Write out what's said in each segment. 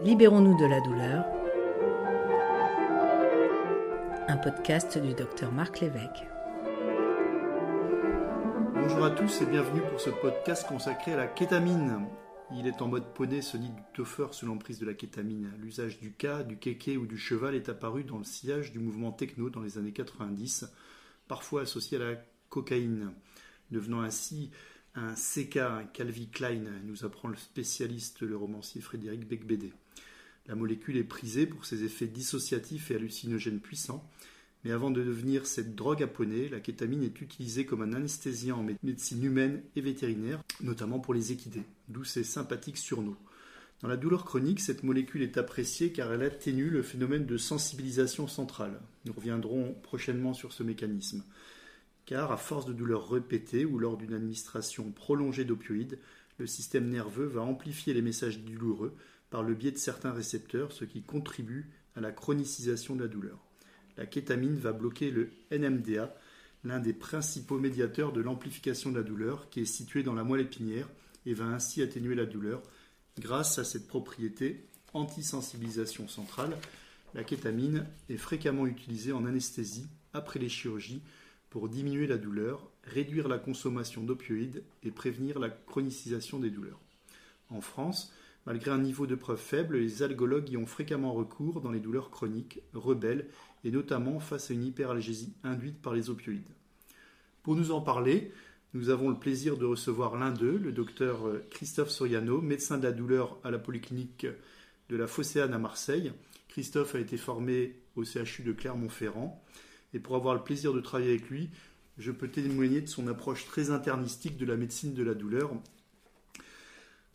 Libérons-nous de la douleur. Un podcast du docteur Marc Lévesque. Bonjour à tous et bienvenue pour ce podcast consacré à la kétamine. Il est en mode poney, ce nid du toffer sous l'emprise de la kétamine. L'usage du K, du kéké ou du cheval est apparu dans le sillage du mouvement techno dans les années 90, parfois associé à la cocaïne, devenant ainsi un CK, un Calvi Klein, nous apprend le spécialiste, le romancier Frédéric Becbédé. La molécule est prisée pour ses effets dissociatifs et hallucinogènes puissants, mais avant de devenir cette drogue à la kétamine est utilisée comme un anesthésiant en médecine humaine et vétérinaire, notamment pour les équidés, d'où ses sympathiques surnoms. Dans la douleur chronique, cette molécule est appréciée car elle atténue le phénomène de sensibilisation centrale. Nous reviendrons prochainement sur ce mécanisme. Car à force de douleurs répétées ou lors d'une administration prolongée d'opioïdes, le système nerveux va amplifier les messages douloureux par le biais de certains récepteurs, ce qui contribue à la chronicisation de la douleur la kétamine va bloquer le NMDA, l'un des principaux médiateurs de l'amplification de la douleur, qui est situé dans la moelle épinière, et va ainsi atténuer la douleur. Grâce à cette propriété antisensibilisation centrale, la kétamine est fréquemment utilisée en anesthésie après les chirurgies pour diminuer la douleur, réduire la consommation d'opioïdes et prévenir la chronicisation des douleurs. En France, Malgré un niveau de preuve faible, les algologues y ont fréquemment recours dans les douleurs chroniques, rebelles, et notamment face à une hyperalgésie induite par les opioïdes. Pour nous en parler, nous avons le plaisir de recevoir l'un d'eux, le docteur Christophe Soriano, médecin de la douleur à la polyclinique de la Phocéane à Marseille. Christophe a été formé au CHU de Clermont-Ferrand. Et pour avoir le plaisir de travailler avec lui, je peux témoigner de son approche très internistique de la médecine de la douleur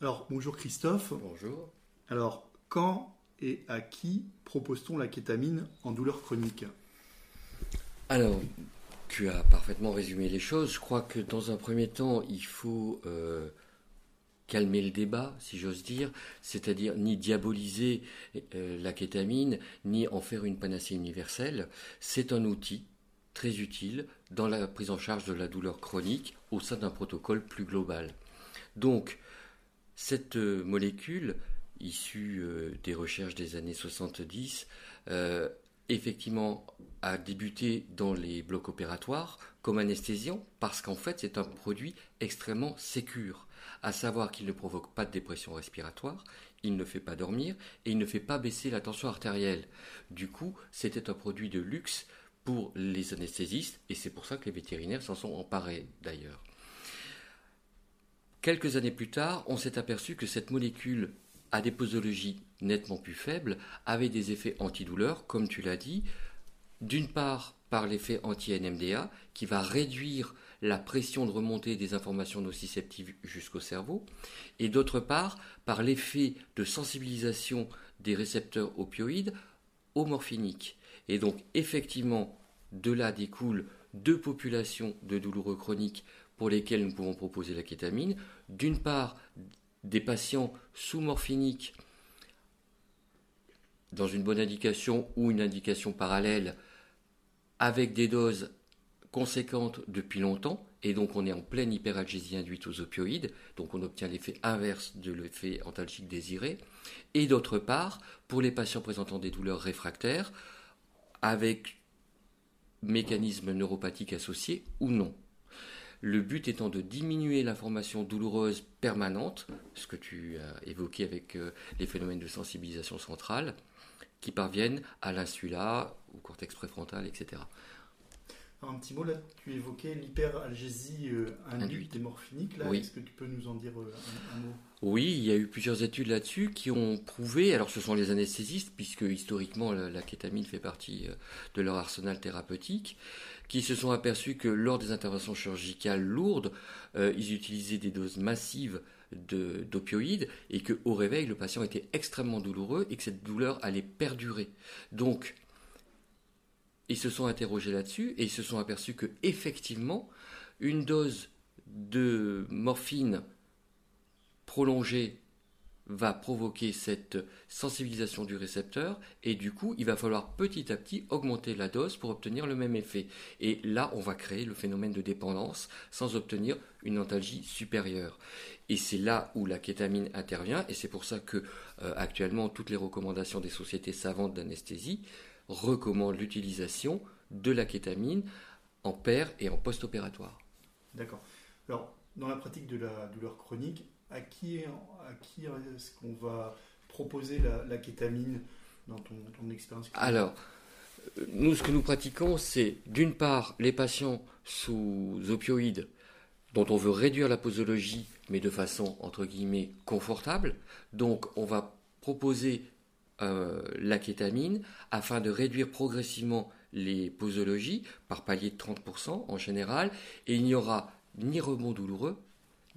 alors, bonjour Christophe. Bonjour. Alors, quand et à qui propose-t-on la kétamine en douleur chronique? Alors, tu as parfaitement résumé les choses. Je crois que dans un premier temps, il faut euh, calmer le débat, si j'ose dire, c'est-à-dire ni diaboliser euh, la kétamine, ni en faire une panacée universelle. C'est un outil très utile dans la prise en charge de la douleur chronique au sein d'un protocole plus global. Donc, cette euh, molécule, issue euh, des recherches des années 70, euh, effectivement a débuté dans les blocs opératoires comme anesthésiant parce qu'en fait c'est un produit extrêmement sécure, à savoir qu'il ne provoque pas de dépression respiratoire, il ne fait pas dormir et il ne fait pas baisser la tension artérielle. Du coup, c'était un produit de luxe pour les anesthésistes et c'est pour ça que les vétérinaires s'en sont emparés d'ailleurs. Quelques années plus tard, on s'est aperçu que cette molécule à des posologies nettement plus faibles avait des effets antidouleurs, comme tu l'as dit, d'une part par l'effet anti-NMDA qui va réduire la pression de remontée des informations nociceptives jusqu'au cerveau, et d'autre part par l'effet de sensibilisation des récepteurs opioïdes aux morphiniques. Et donc effectivement, de là découlent deux populations de douloureux chroniques pour lesquels nous pouvons proposer la kétamine. D'une part, des patients sous morphinique dans une bonne indication ou une indication parallèle avec des doses conséquentes depuis longtemps, et donc on est en pleine hyperalgésie induite aux opioïdes, donc on obtient l'effet inverse de l'effet antalgique désiré, et d'autre part, pour les patients présentant des douleurs réfractaires, avec mécanisme neuropathique associé ou non. Le but étant de diminuer l'information douloureuse permanente, ce que tu as évoqué avec euh, les phénomènes de sensibilisation centrale, qui parviennent à l'insula, au cortex préfrontal, etc. un petit mot là, tu évoquais l'hyperalgésie euh, induite des morphiniques. Est-ce que tu peux nous en dire euh, un, mot? Oui, il y a eu plusieurs études là-dessus qui ont prouvé, alors ce sont les anesthésistes, puisque historiquement la kétamine fait partie de leur arsenal thérapeutique, qui se sont aperçus que lors des interventions chirurgicales lourdes, euh, ils utilisaient des doses massives d'opioïdes et qu'au réveil, le patient était extrêmement douloureux et que cette douleur allait perdurer. Donc, ils se sont interrogés là-dessus et ils se sont aperçus que effectivement, une dose de morphine prolongée va provoquer cette sensibilisation du récepteur et du coup il va falloir petit à petit augmenter la dose pour obtenir le même effet. Et là on va créer le phénomène de dépendance sans obtenir une antalgie supérieure. Et c'est là où la kétamine intervient et c'est pour ça que euh, actuellement toutes les recommandations des sociétés savantes d'anesthésie recommandent l'utilisation de la kétamine en paire et en post-opératoire. D'accord. Alors dans la pratique de la douleur chronique, à qui, à qui est-ce qu'on va proposer la, kétamine dans ton, expérience Alors, nous, ce que nous pratiquons, c'est d'une part les patients sous opioïdes dont on veut réduire la posologie, mais de façon entre guillemets confortable. Donc, on va proposer euh, la kétamine afin de réduire progressivement les posologies par palier de 30% en général, et il n'y aura ni rebond douloureux,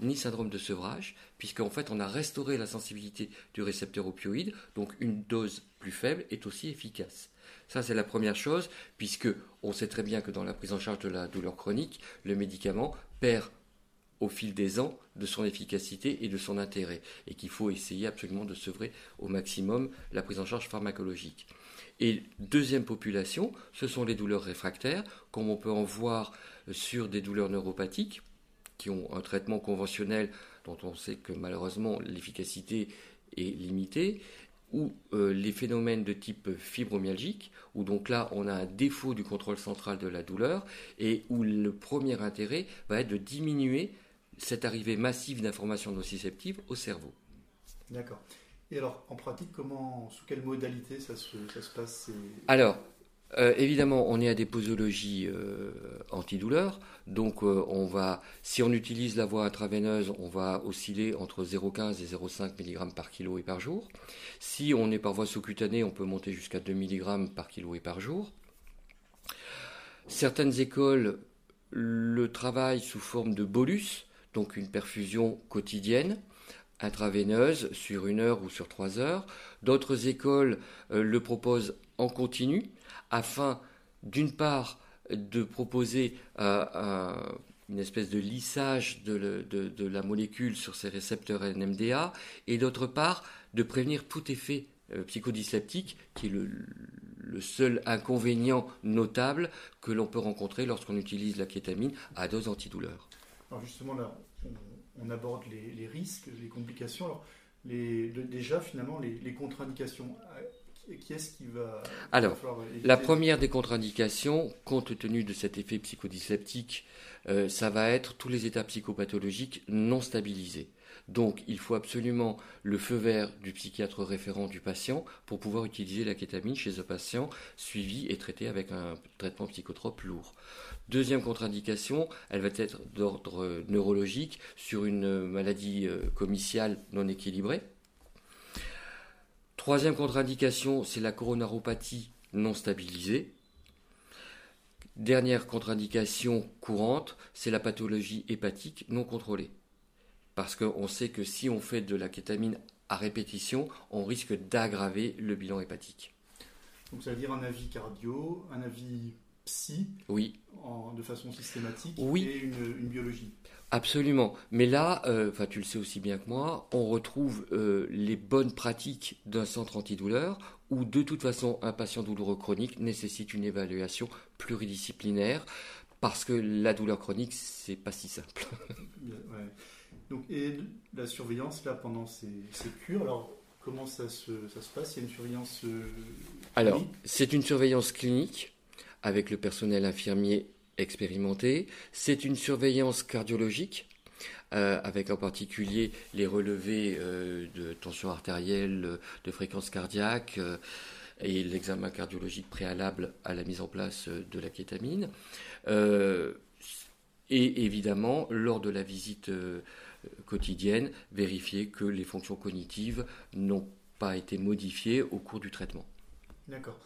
ni syndrome de sevrage, puisqu'en fait on a restauré la sensibilité du récepteur opioïde, donc une dose plus faible est aussi efficace. Ça c'est la première chose, puisque on sait très bien que dans la prise en charge de la douleur chronique, le médicament perd au fil des ans de son efficacité et de son intérêt, et qu'il faut essayer absolument de sevrer au maximum la prise en charge pharmacologique. Et deuxième population, ce sont les douleurs réfractaires, comme on peut en voir sur des douleurs neuropathiques, qui ont un traitement conventionnel dont on sait que malheureusement l'efficacité est limitée, ou euh, les phénomènes de type fibromyalgique, où donc là on a un défaut du contrôle central de la douleur, et où le premier intérêt va être de diminuer cette arrivée massive d'informations nociceptives au cerveau. D'accord. Et alors, en pratique, comment, sous quelle modalité ça se, ça se passe Alors, euh, évidemment, on est à des posologies euh, antidouleurs, donc euh, on va, si on utilise la voie intraveineuse, on va osciller entre 0,15 et 0,5 mg par kilo et par jour. Si on est par voie sous-cutanée, on peut monter jusqu'à 2 mg par kilo et par jour. Certaines écoles le travaillent sous forme de bolus, donc une perfusion quotidienne intraveineuse sur une heure ou sur trois heures. D'autres écoles le proposent en continu, afin d'une part de proposer euh, une espèce de lissage de, la molécule sur ces récepteurs NMDA et d'autre part de prévenir tout effet euh, psychodysleptique qui est le, seul inconvénient notable que l'on peut rencontrer lorsqu'on utilise la kétamine à dose antidouleur. Alors justement là, on, aborde les, risques, les complications. Alors, déjà finalement les contre-indications qui est-ce qui va. Alors, la première des contre-indications, compte tenu de cet effet psychodysleptique, euh, ça va être tous les états psychopathologiques non stabilisés. Donc, il faut absolument le feu vert du psychiatre référent du patient pour pouvoir utiliser la kétamine chez un patient suivi et traité avec un traitement psychotrope lourd. Deuxième contre-indication, elle va être d'ordre neurologique sur une maladie euh, commerciale non équilibrée Troisième contre-indication, c'est la coronaropathie non stabilisée. Dernière contre-indication courante, c'est la pathologie hépatique non contrôlée. Parce qu'on sait que si on fait de la kétamine à répétition, on risque d'aggraver le bilan hépatique. Donc ça veut dire un avis cardio, un avis psy, oui. de façon systématique, oui. et une biologie. Absolument. Mais là, euh, tu le sais aussi bien que moi, on retrouve euh, les bonnes pratiques d'un centre antidouleur où, de toute façon, un patient douloureux chronique nécessite une évaluation pluridisciplinaire parce que la douleur chronique, c'est pas si simple. Donc, et la surveillance là pendant ces, cures, alors comment ça se, ça se passe? Il y a une surveillance. Euh, alors, c'est une surveillance clinique avec le personnel infirmier expérimenté. C'est une surveillance cardiologique, euh, avec en particulier les relevés euh, de tension artérielle, de fréquence cardiaque et l'examen cardiologique préalable à la mise en place de la kétamine. et évidemment, lors de la visite quotidienne, vérifier que les fonctions cognitives n'ont pas été modifiées au cours du traitement. D'accord.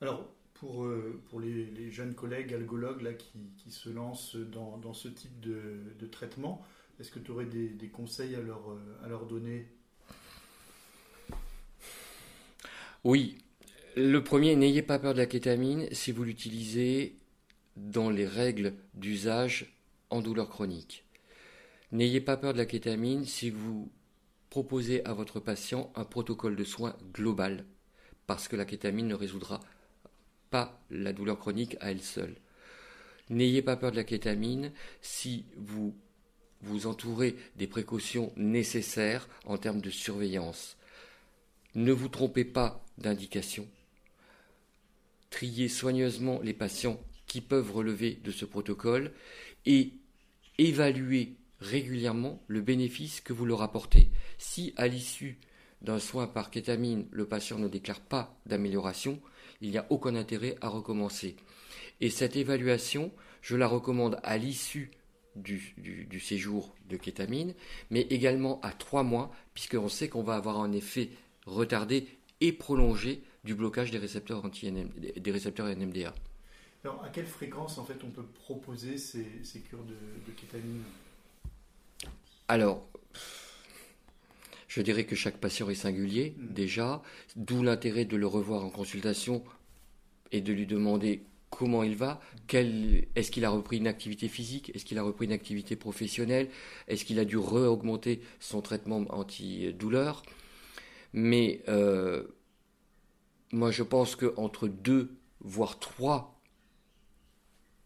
Alors, pour, euh, pour les, jeunes collègues algologues là, qui, qui se lancent dans, dans ce type de, de traitement Est-ce que tu aurais des, des, conseils à leur, euh, à leur donner? Oui. Le premier, n'ayez pas peur de la kétamine si vous l'utilisez dans les règles d'usage en douleur chronique. N'ayez pas peur de la kétamine si vous proposez à votre patient un protocole de soins global, parce que la kétamine ne résoudra pas la douleur chronique à elle seule. N'ayez pas peur de la kétamine si vous vous entourez des précautions nécessaires en termes de surveillance. Ne vous trompez pas d'indication. Triez soigneusement les patients qui peuvent relever de ce protocole et évaluez régulièrement le bénéfice que vous leur apportez. Si à l'issue d'un soin par kétamine, le patient ne déclare pas d'amélioration, il n'y a aucun intérêt à recommencer. Et cette évaluation, je la recommande à l'issue du, séjour de kétamine, mais également à trois mois, puisqu'on sait qu'on va avoir un effet retardé et prolongé du blocage des récepteurs, des récepteurs NMDA. Alors, à quelle fréquence en fait on peut proposer ces, ces cures de, de kétamine? Alors, je dirais que chaque patient est singulier hmm. déjà, d'où l'intérêt de le revoir en consultation et de lui demander comment il va, est-ce qu'il a repris une activité physique, est-ce qu'il a repris une activité professionnelle, est-ce qu'il a dû re-augmenter son traitement antidouleur? Mais euh, moi je pense qu'entre deux, voire trois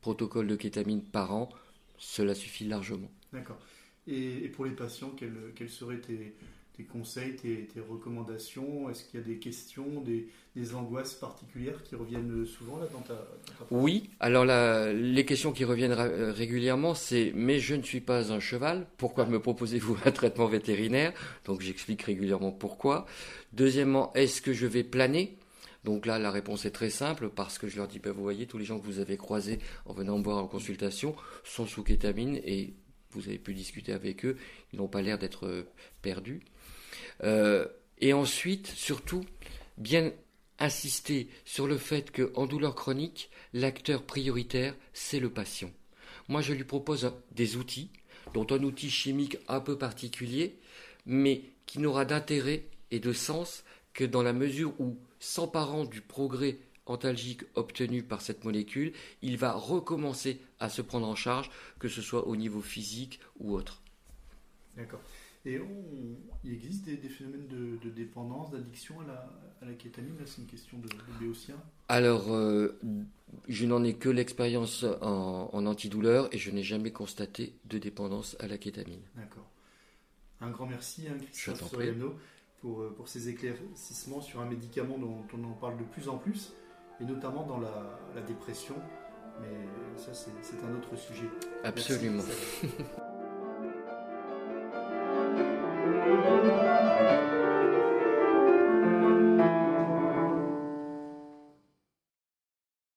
protocoles de kétamine par an, cela suffit largement. D'accord. Et, pour les patients, quels seraient tes, conseils, tes, recommandations? Est-ce qu'il y a des questions, des, angoisses particulières qui reviennent souvent là dans ta, Oui, alors les questions qui reviennent régulièrement, c'est mais je ne suis pas un cheval, pourquoi me proposez-vous un traitement vétérinaire? Donc j'explique régulièrement pourquoi. Deuxièmement, est-ce que je vais planer? Donc là, la réponse est très simple parce que je leur dis, ben, vous voyez, tous les gens que vous avez croisés en venant me voir en consultation sont sous kétamine et vous avez pu discuter avec eux, ils n'ont pas l'air d'être perdus. Euh, et ensuite, surtout, bien insister sur le fait qu'en douleur chronique, l'acteur prioritaire, c'est le patient. Moi, je lui propose des outils, dont un outil chimique un peu particulier, mais qui n'aura d'intérêt et de sens que dans la mesure où, s'emparant du progrès antalgique obtenu par cette molécule, il va recommencer à se prendre en charge, que ce soit au niveau physique ou autre. D'accord. Et il existe des, phénomènes de, dépendance, d'addiction à la, à la kétamine? C'est une question de, de béotien Alors, euh, je n'en ai que l'expérience en, antidouleur et je n'ai jamais constaté de dépendance à la kétamine. D'accord. Un grand merci, hein, Christophe Soriano, pour, euh, pour ces éclaircissements sur un médicament dont on en parle de plus en plus, et notamment dans la, la dépression. Mais ça, c'est un autre sujet. Absolument.